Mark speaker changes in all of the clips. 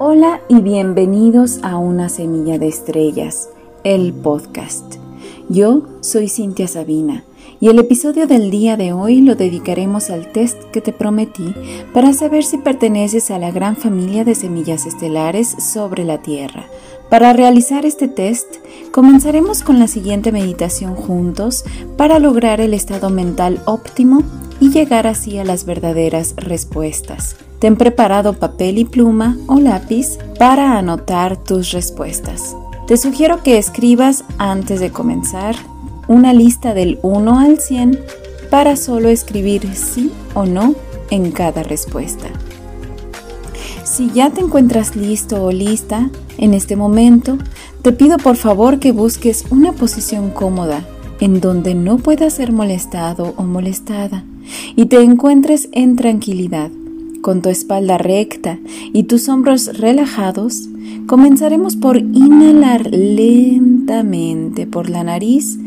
Speaker 1: Hola y bienvenidos a Una Semilla de Estrellas, el podcast. Yo soy Cintia Sabina y el episodio del día de hoy lo dedicaremos al test que te prometí para saber si perteneces a la gran familia de semillas estelares sobre la Tierra. Para realizar este test, comenzaremos con la siguiente meditación juntos para lograr el estado mental óptimo y llegar así a las verdaderas respuestas. Ten preparado papel y pluma o lápiz para anotar tus respuestas. Te sugiero que escribas antes de comenzar una lista del 1 al 100 para solo escribir sí o no en cada respuesta. Si ya te encuentras listo o lista en este momento, te pido por favor que busques una posición cómoda en donde no puedas ser molestado o molestada y te encuentres en tranquilidad, con tu espalda recta y tus hombros relajados, comenzaremos por inhalar lentamente por la nariz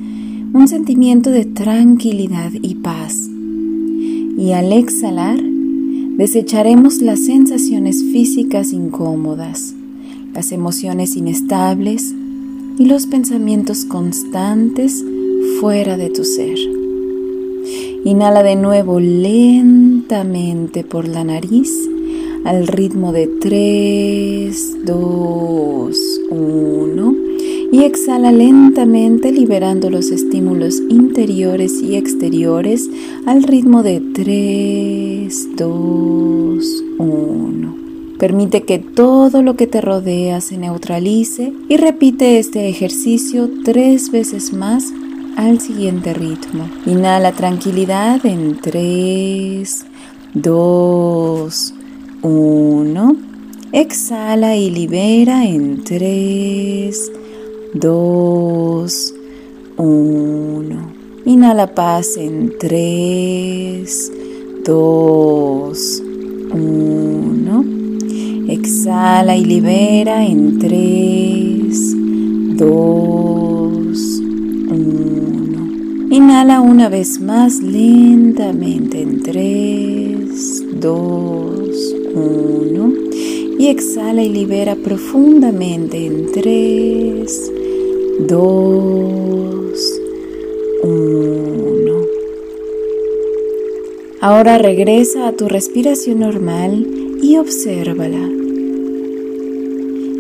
Speaker 1: un sentimiento de tranquilidad y paz. Y al exhalar, desecharemos las sensaciones físicas incómodas, las emociones inestables y los pensamientos constantes fuera de tu ser. Inhala de nuevo lentamente por la nariz al ritmo de 3, 2, 1 y exhala lentamente liberando los estímulos interiores y exteriores al ritmo de 3, 2, 1. Permite que todo lo que te rodea se neutralice y repite este ejercicio tres veces más al siguiente ritmo. Inhala tranquilidad en 3, 2, 1. Exhala y libera en 3, 2, 1. Inhala paz en 3, 2, 1. Exhala y libera en 3, 2, 1. Inhala una vez más lentamente en 3, 2, 1. Y exhala y libera profundamente en 3, 2, 1. Ahora regresa a tu respiración normal y obsérvala.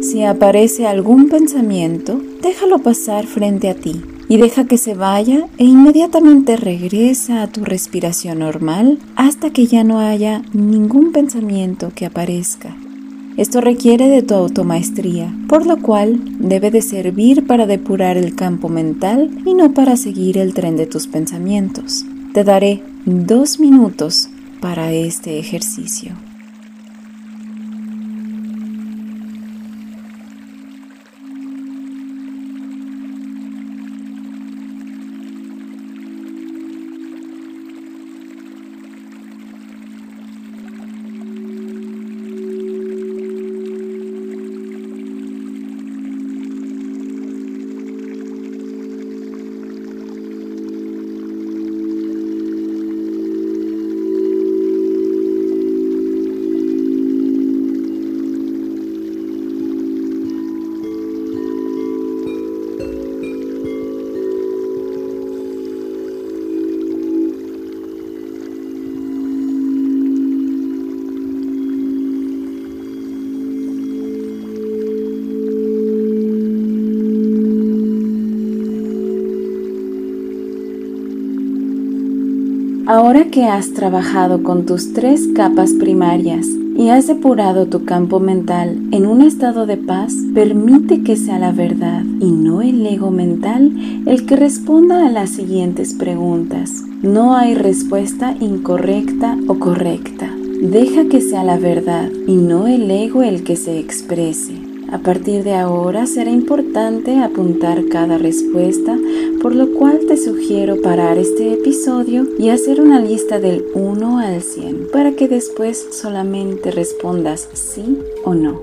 Speaker 1: Si aparece algún pensamiento, déjalo pasar frente a ti y deja que se vaya e inmediatamente regresa a tu respiración normal hasta que ya no haya ningún pensamiento que aparezca. Esto requiere de tu automaestría, por lo cual debe de servir para depurar el campo mental y no para seguir el tren de tus pensamientos. Te daré dos minutos para este ejercicio. Ahora que has trabajado con tus tres capas primarias y has depurado tu campo mental en un estado de paz, permite que sea la verdad y no el ego mental el que responda a las siguientes preguntas. No hay respuesta incorrecta o correcta. Deja que sea la verdad y no el ego el que se exprese. A partir de ahora será importante apuntar cada respuesta, por lo cual te sugiero parar este episodio y hacer una lista del 1 al 100 para que después solamente respondas sí o no.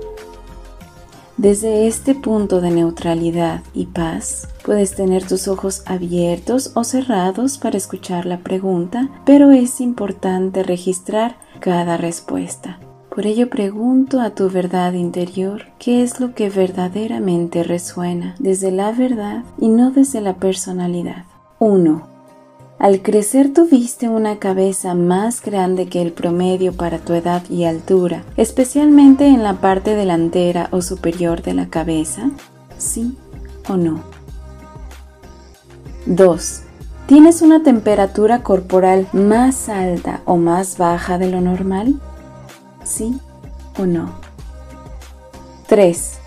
Speaker 1: Desde este punto de neutralidad y paz, puedes tener tus ojos abiertos o cerrados para escuchar la pregunta, pero es importante registrar cada respuesta. Por ello pregunto a tu verdad interior qué es lo que verdaderamente resuena desde la verdad y no desde la personalidad. 1. Al crecer tuviste una cabeza más grande que el promedio para tu edad y altura, especialmente en la parte delantera o superior de la cabeza. ¿Sí o no? 2. ¿Tienes una temperatura corporal más alta o más baja de lo normal? ¿Sí o no? 3.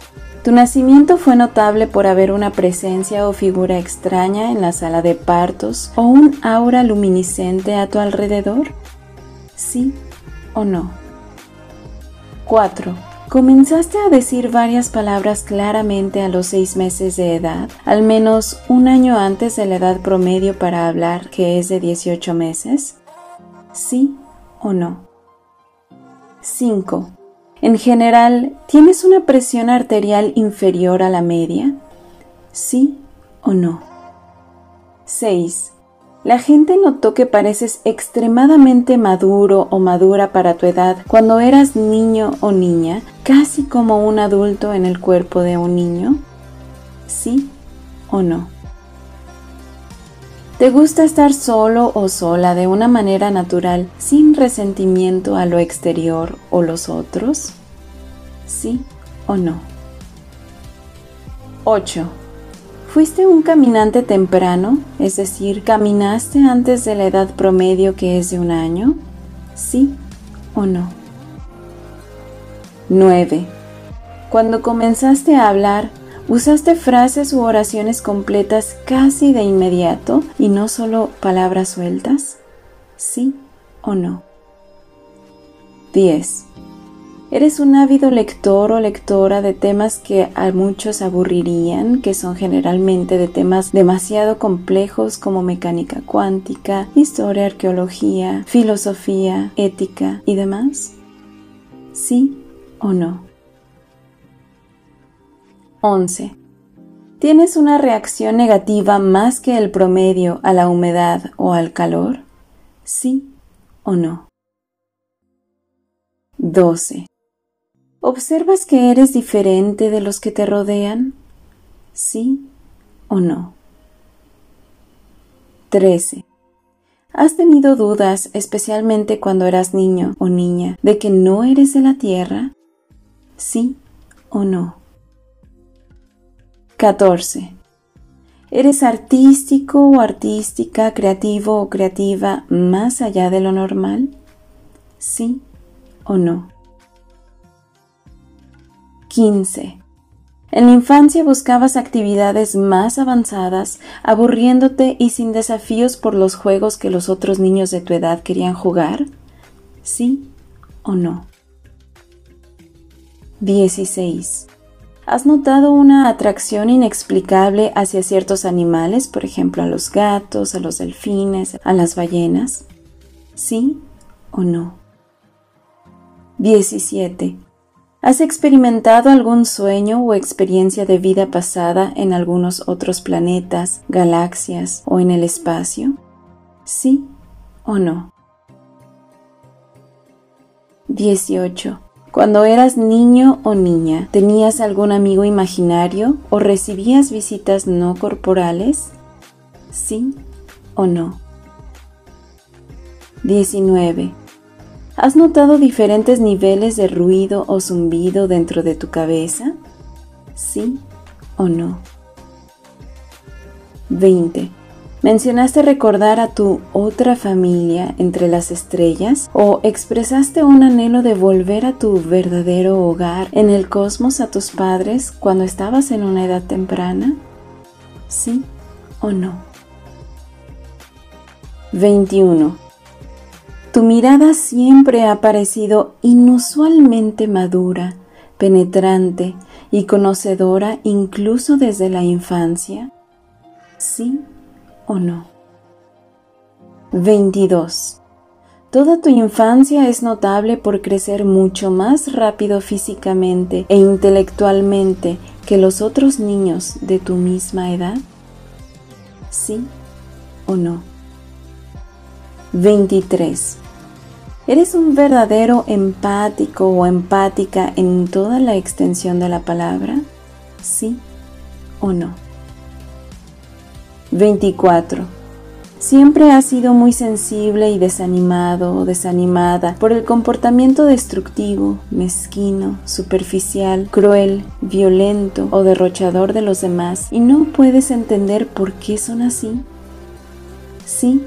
Speaker 1: Tu nacimiento fue notable por haber una presencia o figura extraña en la sala de partos o un aura luminiscente a tu alrededor. ¿Sí o no? 4. Comenzaste a decir varias palabras claramente a los seis meses de edad, al menos un año antes de la edad promedio para hablar, que es de 18 meses. ¿Sí o no? 5. En general, ¿tienes una presión arterial inferior a la media? ¿Sí o no? 6. La gente notó que pareces extremadamente maduro o madura para tu edad cuando eras niño o niña, casi como un adulto en el cuerpo de un niño. ¿Sí o no? ¿Te gusta estar solo o sola de una manera natural sin resentimiento a lo exterior o los otros? ¿Sí o no? 8. ¿Fuiste un caminante temprano? Es decir, ¿caminaste antes de la edad promedio que es de un año? ¿Sí o no? 9. Cuando comenzaste a hablar, ¿Usaste frases u oraciones completas casi de inmediato y no solo palabras sueltas? ¿Sí o no? 10. ¿Eres un ávido lector o lectora de temas que a muchos aburrirían, que son generalmente de temas demasiado complejos como mecánica cuántica, historia, arqueología, filosofía, ética y demás? ¿Sí o no? 11. ¿Tienes una reacción negativa más que el promedio a la humedad o al calor? ¿Sí o no? 12. ¿Observas que eres diferente de los que te rodean? ¿Sí o no? 13. ¿Has tenido dudas, especialmente cuando eras niño o niña, de que no eres de la Tierra? ¿Sí o no? 14. ¿Eres artístico o artística, creativo o creativa más allá de lo normal? ¿Sí o no? 15. En la infancia buscabas actividades más avanzadas, aburriéndote y sin desafíos por los juegos que los otros niños de tu edad querían jugar? ¿Sí o no? 16. ¿Has notado una atracción inexplicable hacia ciertos animales, por ejemplo a los gatos, a los delfines, a las ballenas? ¿Sí o no? 17. ¿Has experimentado algún sueño o experiencia de vida pasada en algunos otros planetas, galaxias o en el espacio? ¿Sí o no? 18. Cuando eras niño o niña, ¿tenías algún amigo imaginario o recibías visitas no corporales? ¿Sí o no? 19. ¿Has notado diferentes niveles de ruido o zumbido dentro de tu cabeza? ¿Sí o no? 20. ¿Mencionaste recordar a tu otra familia entre las estrellas o expresaste un anhelo de volver a tu verdadero hogar en el cosmos a tus padres cuando estabas en una edad temprana? ¿Sí o no? 21. Tu mirada siempre ha parecido inusualmente madura, penetrante y conocedora incluso desde la infancia. ¿Sí o no. 22. Toda tu infancia es notable por crecer mucho más rápido físicamente e intelectualmente que los otros niños de tu misma edad. ¿Sí o no? 23. ¿Eres un verdadero empático o empática en toda la extensión de la palabra? ¿Sí o no? 24. Siempre has sido muy sensible y desanimado o desanimada por el comportamiento destructivo, mezquino, superficial, cruel, violento o derrochador de los demás y no puedes entender por qué son así. ¿Sí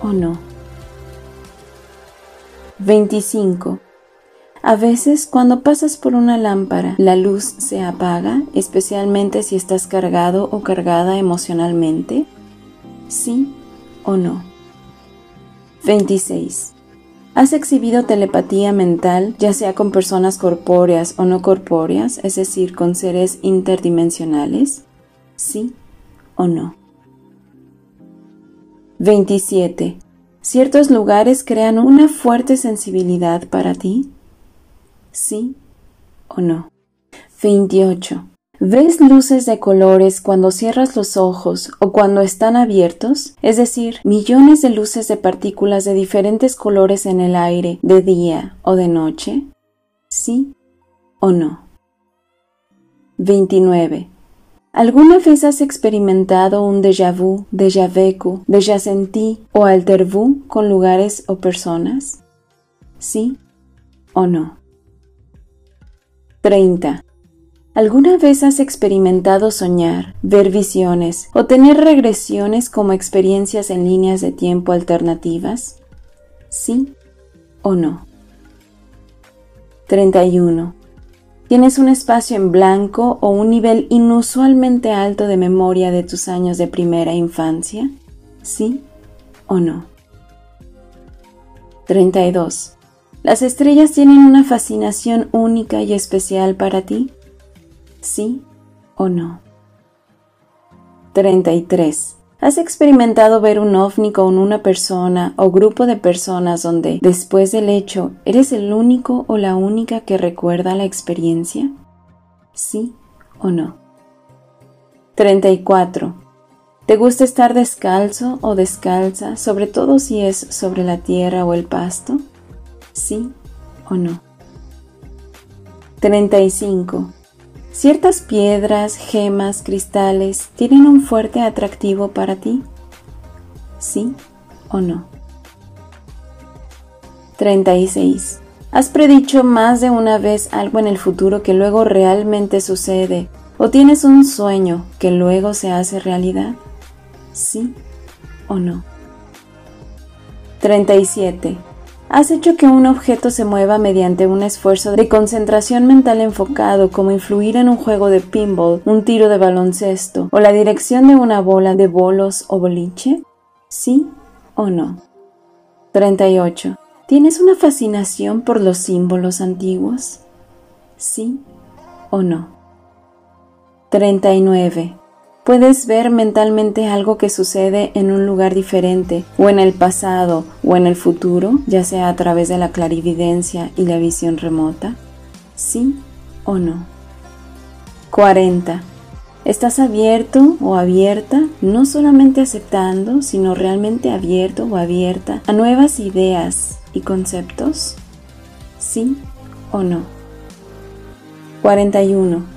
Speaker 1: o no? 25. A veces cuando pasas por una lámpara, la luz se apaga, especialmente si estás cargado o cargada emocionalmente. ¿Sí o no? 26. ¿Has exhibido telepatía mental, ya sea con personas corpóreas o no corpóreas, es decir, con seres interdimensionales? ¿Sí o no? 27. ¿Ciertos lugares crean una fuerte sensibilidad para ti? ¿Sí o no? 28. ¿Ves luces de colores cuando cierras los ojos o cuando están abiertos? Es decir, millones de luces de partículas de diferentes colores en el aire, de día o de noche? ¿Sí o no? 29. ¿Alguna vez has experimentado un déjà vu, déjà vécu, déjà senti o alter vu con lugares o personas? ¿Sí o no? 30. ¿Alguna vez has experimentado soñar, ver visiones o tener regresiones como experiencias en líneas de tiempo alternativas? ¿Sí o no? 31. ¿Tienes un espacio en blanco o un nivel inusualmente alto de memoria de tus años de primera infancia? ¿Sí o no? 32. ¿Las estrellas tienen una fascinación única y especial para ti? ¿Sí o no? 33. ¿Has experimentado ver un ovni con una persona o grupo de personas donde, después del hecho, eres el único o la única que recuerda la experiencia? ¿Sí o no? 34. ¿Te gusta estar descalzo o descalza, sobre todo si es sobre la tierra o el pasto? ¿Sí o no? 35. ¿Ciertas piedras, gemas, cristales tienen un fuerte atractivo para ti? ¿Sí o no? 36. ¿Has predicho más de una vez algo en el futuro que luego realmente sucede? ¿O tienes un sueño que luego se hace realidad? ¿Sí o no? 37. ¿Has hecho que un objeto se mueva mediante un esfuerzo de concentración mental enfocado como influir en un juego de pinball, un tiro de baloncesto o la dirección de una bola de bolos o boliche? ¿Sí o no? 38. ¿Tienes una fascinación por los símbolos antiguos? ¿Sí o no? 39. Puedes ver mentalmente algo que sucede en un lugar diferente, o en el pasado, o en el futuro, ya sea a través de la clarividencia y la visión remota. ¿Sí o no? 40. ¿Estás abierto o abierta, no solamente aceptando, sino realmente abierto o abierta a nuevas ideas y conceptos? ¿Sí o no? 41.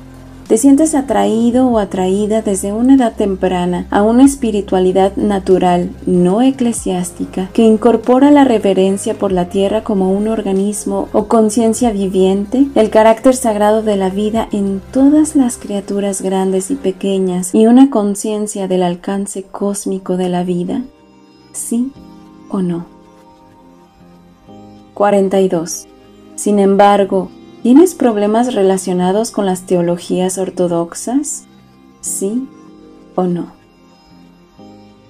Speaker 1: Te sientes atraído o atraída desde una edad temprana a una espiritualidad natural, no eclesiástica, que incorpora la reverencia por la tierra como un organismo o conciencia viviente, el carácter sagrado de la vida en todas las criaturas grandes y pequeñas y una conciencia del alcance cósmico de la vida? ¿Sí o no? 42. Sin embargo, ¿Tienes problemas relacionados con las teologías ortodoxas? ¿Sí o no?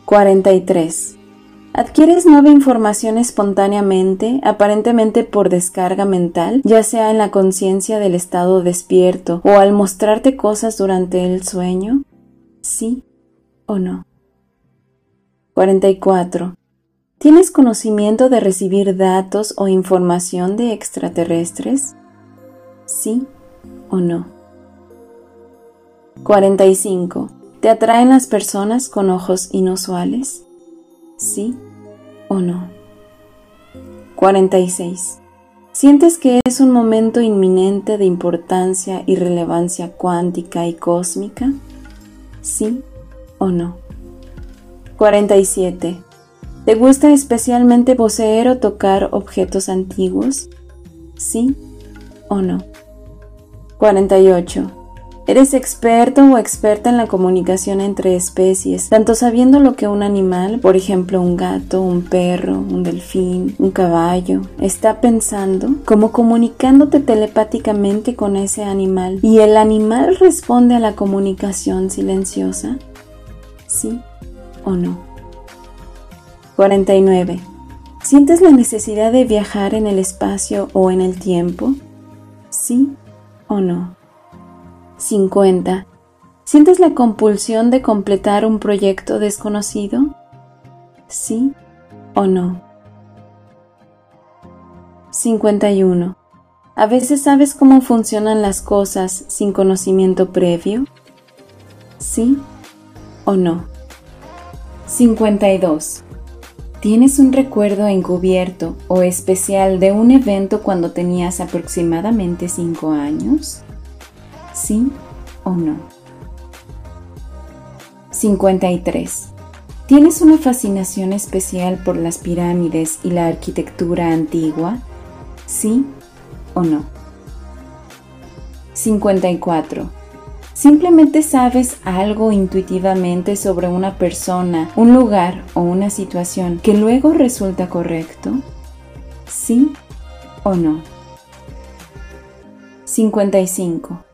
Speaker 1: 43. ¿Adquieres nueva información espontáneamente, aparentemente por descarga mental, ya sea en la conciencia del estado despierto o al mostrarte cosas durante el sueño? ¿Sí o no? 44. ¿Tienes conocimiento de recibir datos o información de extraterrestres? ¿Sí o no? 45. ¿Te atraen las personas con ojos inusuales? ¿Sí o no? 46. ¿Sientes que es un momento inminente de importancia y relevancia cuántica y cósmica? ¿Sí o no? 47. ¿Te gusta especialmente poseer o tocar objetos antiguos? ¿Sí o no? 48. Eres experto o experta en la comunicación entre especies, tanto sabiendo lo que un animal, por ejemplo un gato, un perro, un delfín, un caballo, está pensando, como comunicándote telepáticamente con ese animal y el animal responde a la comunicación silenciosa. ¿Sí o no? 49. ¿Sientes la necesidad de viajar en el espacio o en el tiempo? ¿Sí o no? 50. ¿Sientes la compulsión de completar un proyecto desconocido? ¿Sí o no? 51. ¿A veces sabes cómo funcionan las cosas sin conocimiento previo? ¿Sí o no? 52. ¿Tienes un recuerdo encubierto o especial de un evento cuando tenías aproximadamente 5 años? ¿Sí o no? 53. ¿Tienes una fascinación especial por las pirámides y la arquitectura antigua? ¿Sí o no? 54. ¿Simplemente sabes algo intuitivamente sobre una persona, un lugar o una situación que luego resulta correcto? ¿Sí o no? 55.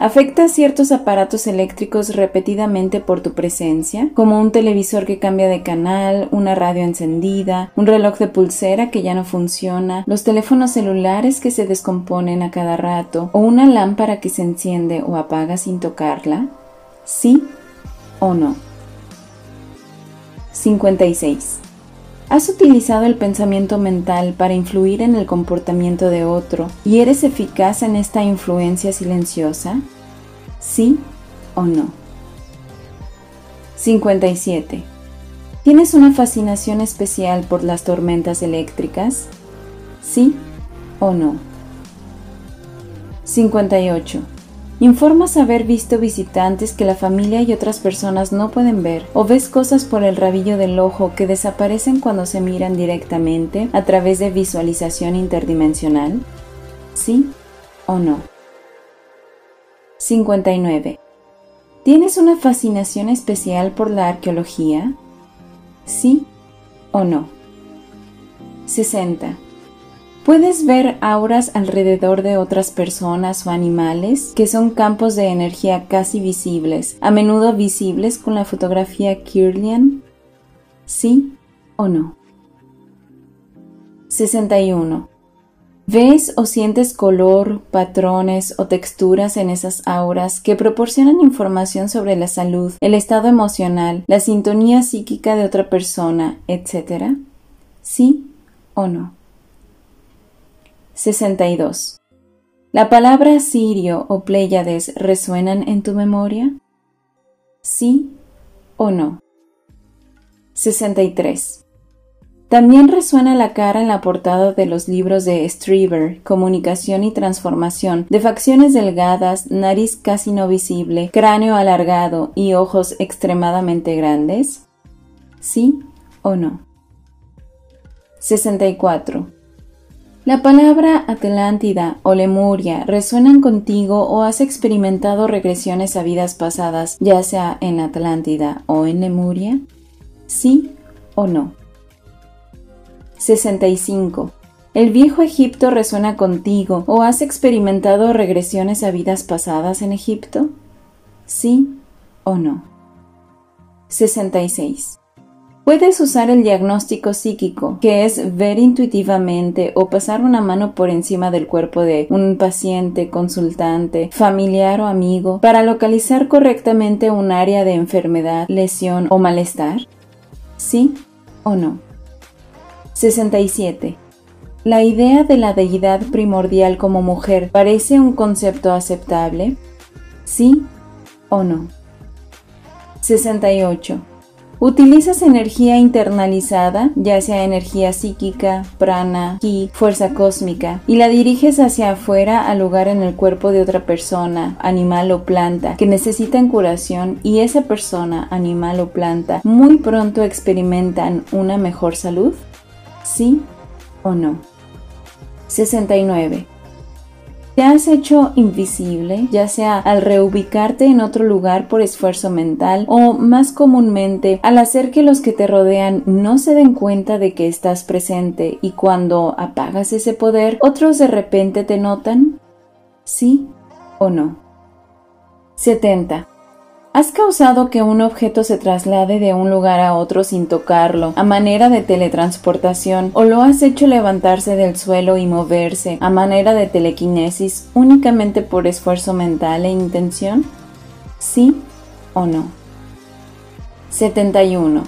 Speaker 1: ¿Afecta a ciertos aparatos eléctricos repetidamente por tu presencia, como un televisor que cambia de canal, una radio encendida, un reloj de pulsera que ya no funciona, los teléfonos celulares que se descomponen a cada rato, o una lámpara que se enciende o apaga sin tocarla? ¿Sí o no? 56. ¿Has utilizado el pensamiento mental para influir en el comportamiento de otro y eres eficaz en esta influencia silenciosa? ¿Sí o no? 57. ¿Tienes una fascinación especial por las tormentas eléctricas? ¿Sí o no? 58. Informas haber visto visitantes que la familia y otras personas no pueden ver o ves cosas por el rabillo del ojo que desaparecen cuando se miran directamente a través de visualización interdimensional? ¿Sí o no? 59. ¿Tienes una fascinación especial por la arqueología? ¿Sí o no? 60. Puedes ver auras alrededor de otras personas o animales que son campos de energía casi visibles, a menudo visibles con la fotografía Kirlian. ¿Sí o no? 61. ¿Ves o sientes color, patrones o texturas en esas auras que proporcionan información sobre la salud, el estado emocional, la sintonía psíquica de otra persona, etcétera? ¿Sí o no? 62. ¿La palabra Sirio o Pléyades resuenan en tu memoria? ¿Sí o no? 63. También resuena la cara en la portada de los libros de Strieber, Comunicación y Transformación, de facciones delgadas, nariz casi no visible, cráneo alargado y ojos extremadamente grandes? ¿Sí o no? 64. La palabra Atlántida o Lemuria resuenan contigo o has experimentado regresiones a vidas pasadas, ya sea en Atlántida o en Lemuria? ¿Sí o no? 65. ¿El viejo Egipto resuena contigo o has experimentado regresiones a vidas pasadas en Egipto? ¿Sí o no? 66. Puedes usar el diagnóstico psíquico, que es ver intuitivamente o pasar una mano por encima del cuerpo de un paciente, consultante, familiar o amigo para localizar correctamente un área de enfermedad, lesión o malestar. ¿Sí o no? 67. ¿La idea de la deidad primordial como mujer parece un concepto aceptable? ¿Sí o no? 68. Utilizas energía internalizada, ya sea energía psíquica, prana, ki, fuerza cósmica, y la diriges hacia afuera al lugar en el cuerpo de otra persona, animal o planta, que necesitan curación y esa persona, animal o planta, muy pronto experimentan una mejor salud? ¿Sí o no? 69. Te has hecho invisible, ya sea al reubicarte en otro lugar por esfuerzo mental o más comúnmente al hacer que los que te rodean no se den cuenta de que estás presente y cuando apagas ese poder, otros de repente te notan? ¿Sí o no? 70. ¿Has causado que un objeto se traslade de un lugar a otro sin tocarlo, a manera de teletransportación, o lo has hecho levantarse del suelo y moverse, a manera de telequinesis, únicamente por esfuerzo mental e intención? ¿Sí o no? 71.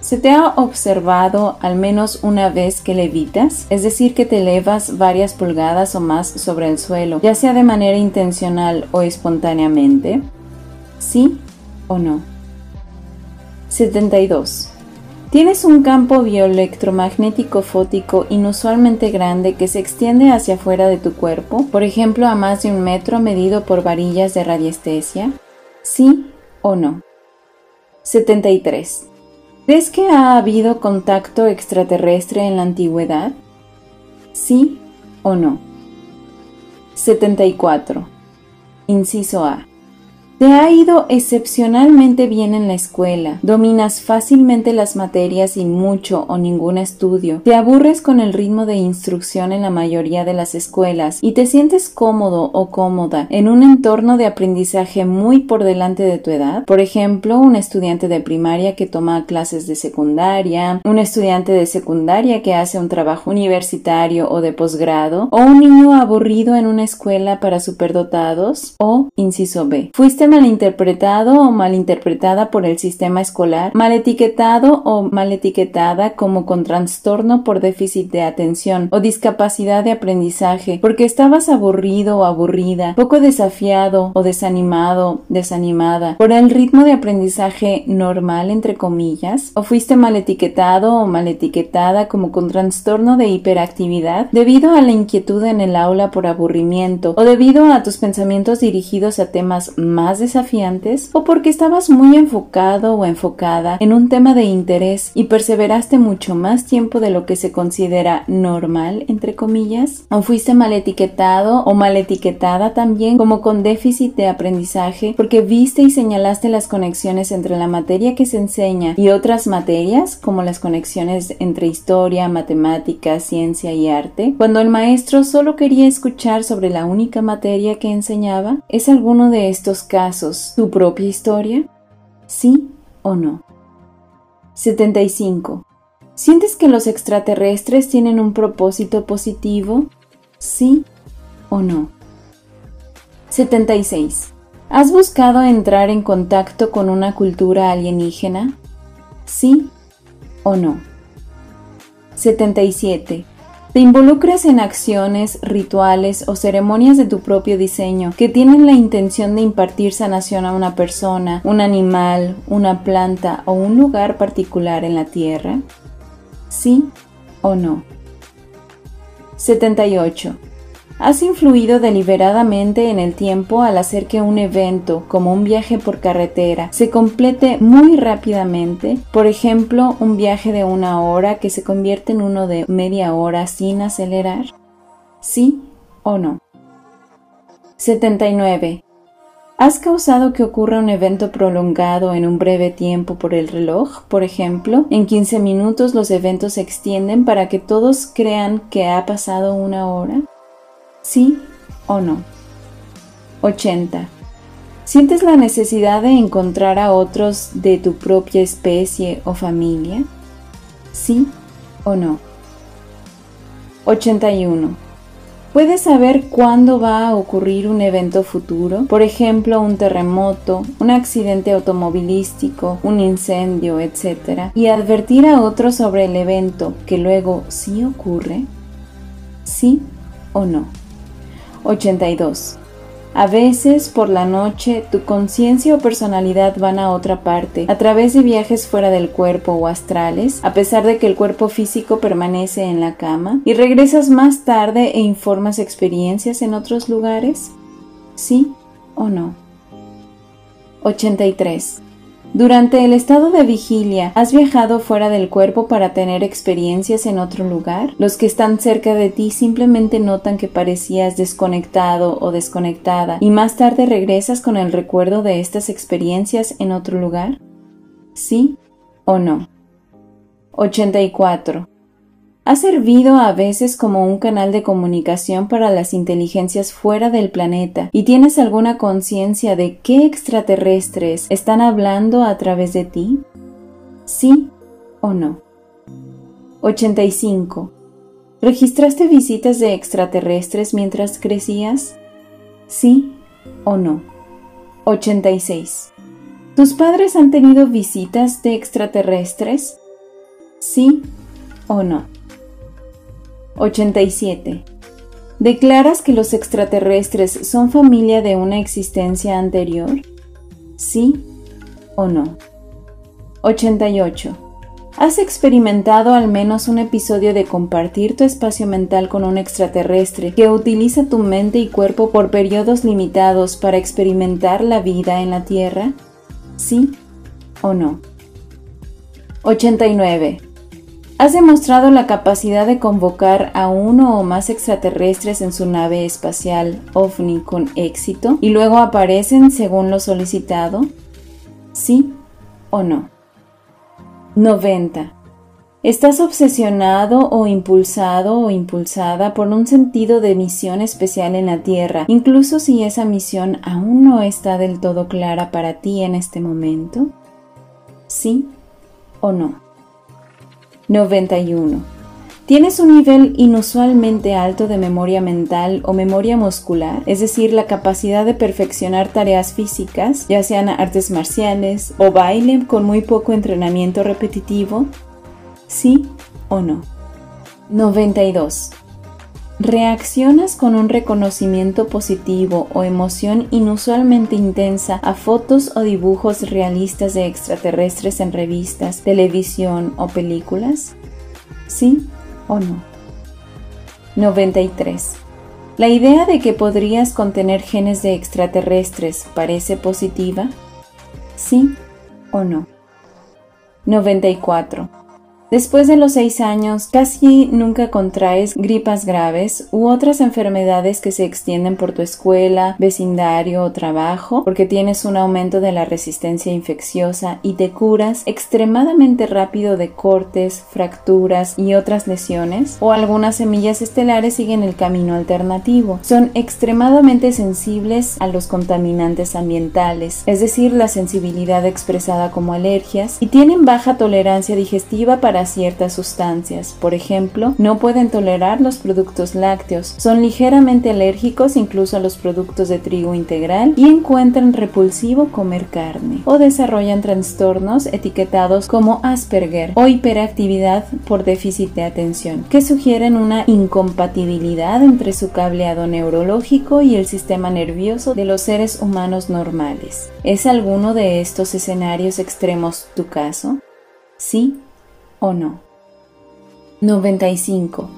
Speaker 1: ¿Se te ha observado al menos una vez que levitas? Es decir, que te elevas varias pulgadas o más sobre el suelo, ya sea de manera intencional o espontáneamente. ¿Sí o no? 72. Tienes un campo bioelectromagnético fótico inusualmente grande que se extiende hacia afuera de tu cuerpo, por ejemplo a más de un metro medido por varillas de radiestesia. ¿Sí o no? 73. ¿Crees que ha habido contacto extraterrestre en la antigüedad? ¿Sí o no? 74. Inciso A. Te ha ido excepcionalmente bien en la escuela, dominas fácilmente las materias sin mucho o ningún estudio, te aburres con el ritmo de instrucción en la mayoría de las escuelas y te sientes cómodo o cómoda en un entorno de aprendizaje muy por delante de tu edad, por ejemplo, un estudiante de primaria que toma clases de secundaria, un estudiante de secundaria que hace un trabajo universitario o de posgrado, o un niño aburrido en una escuela para superdotados, o, inciso B, fuiste malinterpretado o malinterpretada por el sistema escolar, mal etiquetado o mal etiquetada como con trastorno por déficit de atención o discapacidad de aprendizaje, porque estabas aburrido o aburrida, poco desafiado o desanimado, desanimada, por el ritmo de aprendizaje normal entre comillas, o fuiste mal etiquetado o mal etiquetada como con trastorno de hiperactividad debido a la inquietud en el aula por aburrimiento o debido a tus pensamientos dirigidos a temas más desafiantes o porque estabas muy enfocado o enfocada en un tema de interés y perseveraste mucho más tiempo de lo que se considera normal, entre comillas, o fuiste mal etiquetado o mal etiquetada también como con déficit de aprendizaje porque viste y señalaste las conexiones entre la materia que se enseña y otras materias como las conexiones entre historia, matemática, ciencia y arte, cuando el maestro solo quería escuchar sobre la única materia que enseñaba, es alguno de estos casos tu propia historia? ¿Sí o no? 75. ¿Sientes que los extraterrestres tienen un propósito positivo? ¿Sí o no? 76. ¿Has buscado entrar en contacto con una cultura alienígena? ¿Sí o no? 77. Te involucras en acciones, rituales o ceremonias de tu propio diseño que tienen la intención de impartir sanación a una persona, un animal, una planta o un lugar particular en la tierra? ¿Sí o no? 78. ¿Has influido deliberadamente en el tiempo al hacer que un evento, como un viaje por carretera, se complete muy rápidamente? Por ejemplo, un viaje de una hora que se convierte en uno de media hora sin acelerar? ¿Sí o no? 79. ¿Has causado que ocurra un evento prolongado en un breve tiempo por el reloj? Por ejemplo, en 15 minutos los eventos se extienden para que todos crean que ha pasado una hora. ¿Sí o no? 80. ¿Sientes la necesidad de encontrar a otros de tu propia especie o familia? ¿Sí o no? 81. ¿Puedes saber cuándo va a ocurrir un evento futuro? Por ejemplo, un terremoto, un accidente automovilístico, un incendio, etc. Y advertir a otros sobre el evento que luego sí ocurre? ¿Sí o no? 82. A veces, por la noche, tu conciencia o personalidad van a otra parte, a través de viajes fuera del cuerpo o astrales, a pesar de que el cuerpo físico permanece en la cama, y regresas más tarde e informas experiencias en otros lugares. ¿Sí o no? 83. Durante el estado de vigilia, ¿has viajado fuera del cuerpo para tener experiencias en otro lugar? Los que están cerca de ti simplemente notan que parecías desconectado o desconectada y más tarde regresas con el recuerdo de estas experiencias en otro lugar? ¿Sí o no? 84 ha servido a veces como un canal de comunicación para las inteligencias fuera del planeta y tienes alguna conciencia de qué extraterrestres están hablando a través de ti? ¿Sí o no? 85. ¿Registraste visitas de extraterrestres mientras crecías? ¿Sí o no? 86. ¿Tus padres han tenido visitas de extraterrestres? ¿Sí o no? 87. ¿Declaras que los extraterrestres son familia de una existencia anterior? ¿Sí o no? 88. ¿Has experimentado al menos un episodio de compartir tu espacio mental con un extraterrestre que utiliza tu mente y cuerpo por periodos limitados para experimentar la vida en la Tierra? ¿Sí o no? 89. ¿Has demostrado la capacidad de convocar a uno o más extraterrestres en su nave espacial OVNI con éxito y luego aparecen según lo solicitado? ¿Sí o no? 90. ¿Estás obsesionado o impulsado o impulsada por un sentido de misión especial en la Tierra, incluso si esa misión aún no está del todo clara para ti en este momento? ¿Sí o no? 91. ¿Tienes un nivel inusualmente alto de memoria mental o memoria muscular? Es decir, la capacidad de perfeccionar tareas físicas, ya sean artes marciales o baile con muy poco entrenamiento repetitivo? ¿Sí o no? 92. ¿Reaccionas con un reconocimiento positivo o emoción inusualmente intensa a fotos o dibujos realistas de extraterrestres en revistas, televisión o películas? ¿Sí o no? 93. ¿La idea de que podrías contener genes de extraterrestres parece positiva? ¿Sí o no? 94. Después de los seis años, casi nunca contraes gripas graves u otras enfermedades que se extienden por tu escuela, vecindario o trabajo, porque tienes un aumento de la resistencia infecciosa y te curas extremadamente rápido de cortes, fracturas y otras lesiones, o algunas semillas estelares siguen el camino alternativo. Son extremadamente sensibles a los contaminantes ambientales, es decir, la sensibilidad expresada como alergias, y tienen baja tolerancia digestiva para ciertas sustancias. Por ejemplo, no pueden tolerar los productos lácteos, son ligeramente alérgicos incluso a los productos de trigo integral y encuentran repulsivo comer carne o desarrollan trastornos etiquetados como Asperger o hiperactividad por déficit de atención, que sugieren una incompatibilidad entre su cableado neurológico y el sistema nervioso de los seres humanos normales. ¿Es alguno de estos escenarios extremos tu caso? Sí o no. 95.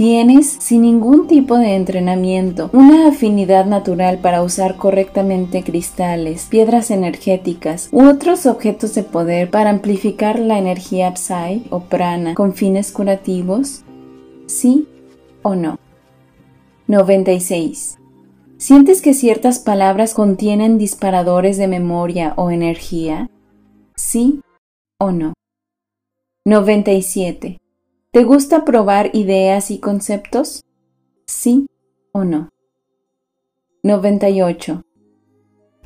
Speaker 1: Tienes, sin ningún tipo de entrenamiento, una afinidad natural para usar correctamente cristales, piedras energéticas u otros objetos de poder para amplificar la energía Psi o Prana con fines curativos? ¿Sí o no? 96. ¿Sientes que ciertas palabras contienen disparadores de memoria o energía? ¿Sí o no? 97. ¿Te gusta probar ideas y conceptos? ¿Sí o no? 98.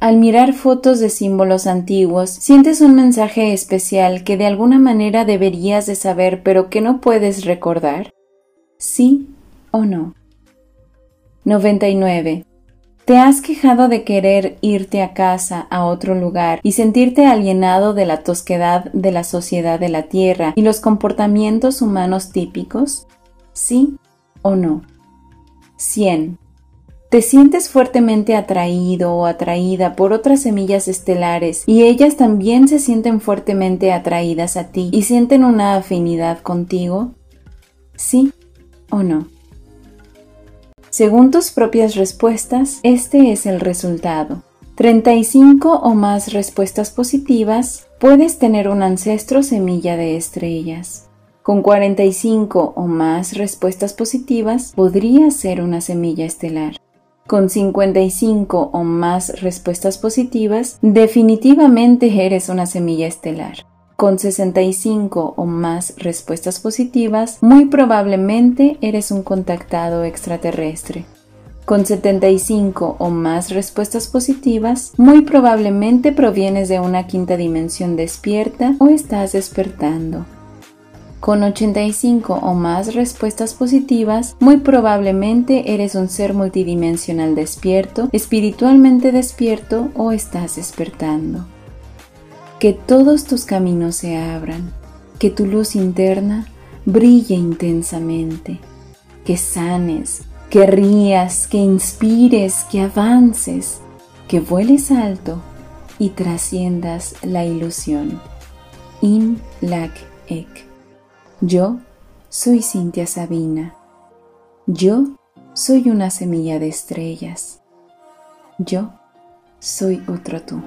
Speaker 1: Al mirar fotos de símbolos antiguos, sientes un mensaje especial que de alguna manera deberías de saber pero que no puedes recordar? ¿Sí o no? 99. ¿Te has quejado de querer irte a casa, a otro lugar, y sentirte alienado de la tosquedad de la sociedad de la Tierra y los comportamientos humanos típicos? ¿Sí o no? 100. te sientes fuertemente atraído o atraída por otras semillas estelares y ellas también se sienten fuertemente atraídas a ti y sienten una afinidad contigo? ¿Sí o no? Según tus propias respuestas, este es el resultado. 35 o más respuestas positivas, puedes tener un ancestro semilla de estrellas. Con 45 o más respuestas positivas, podría ser una semilla estelar. Con 55 o más respuestas positivas, definitivamente eres una semilla estelar. Con 65 o más respuestas positivas, muy probablemente eres un contactado extraterrestre. Con 75 o más respuestas positivas, muy probablemente provienes de una quinta dimensión despierta o estás despertando. Con 85 o más respuestas positivas, muy probablemente eres un ser multidimensional despierto, espiritualmente despierto o estás despertando. Que todos tus caminos se abran, que tu luz interna brille intensamente, que sanes, que rías, que inspires, que avances, que vueles alto y trasciendas la ilusión. In Lak Ek. Yo soy Cintia Sabina. Yo soy una semilla de estrellas. Yo soy otro tú.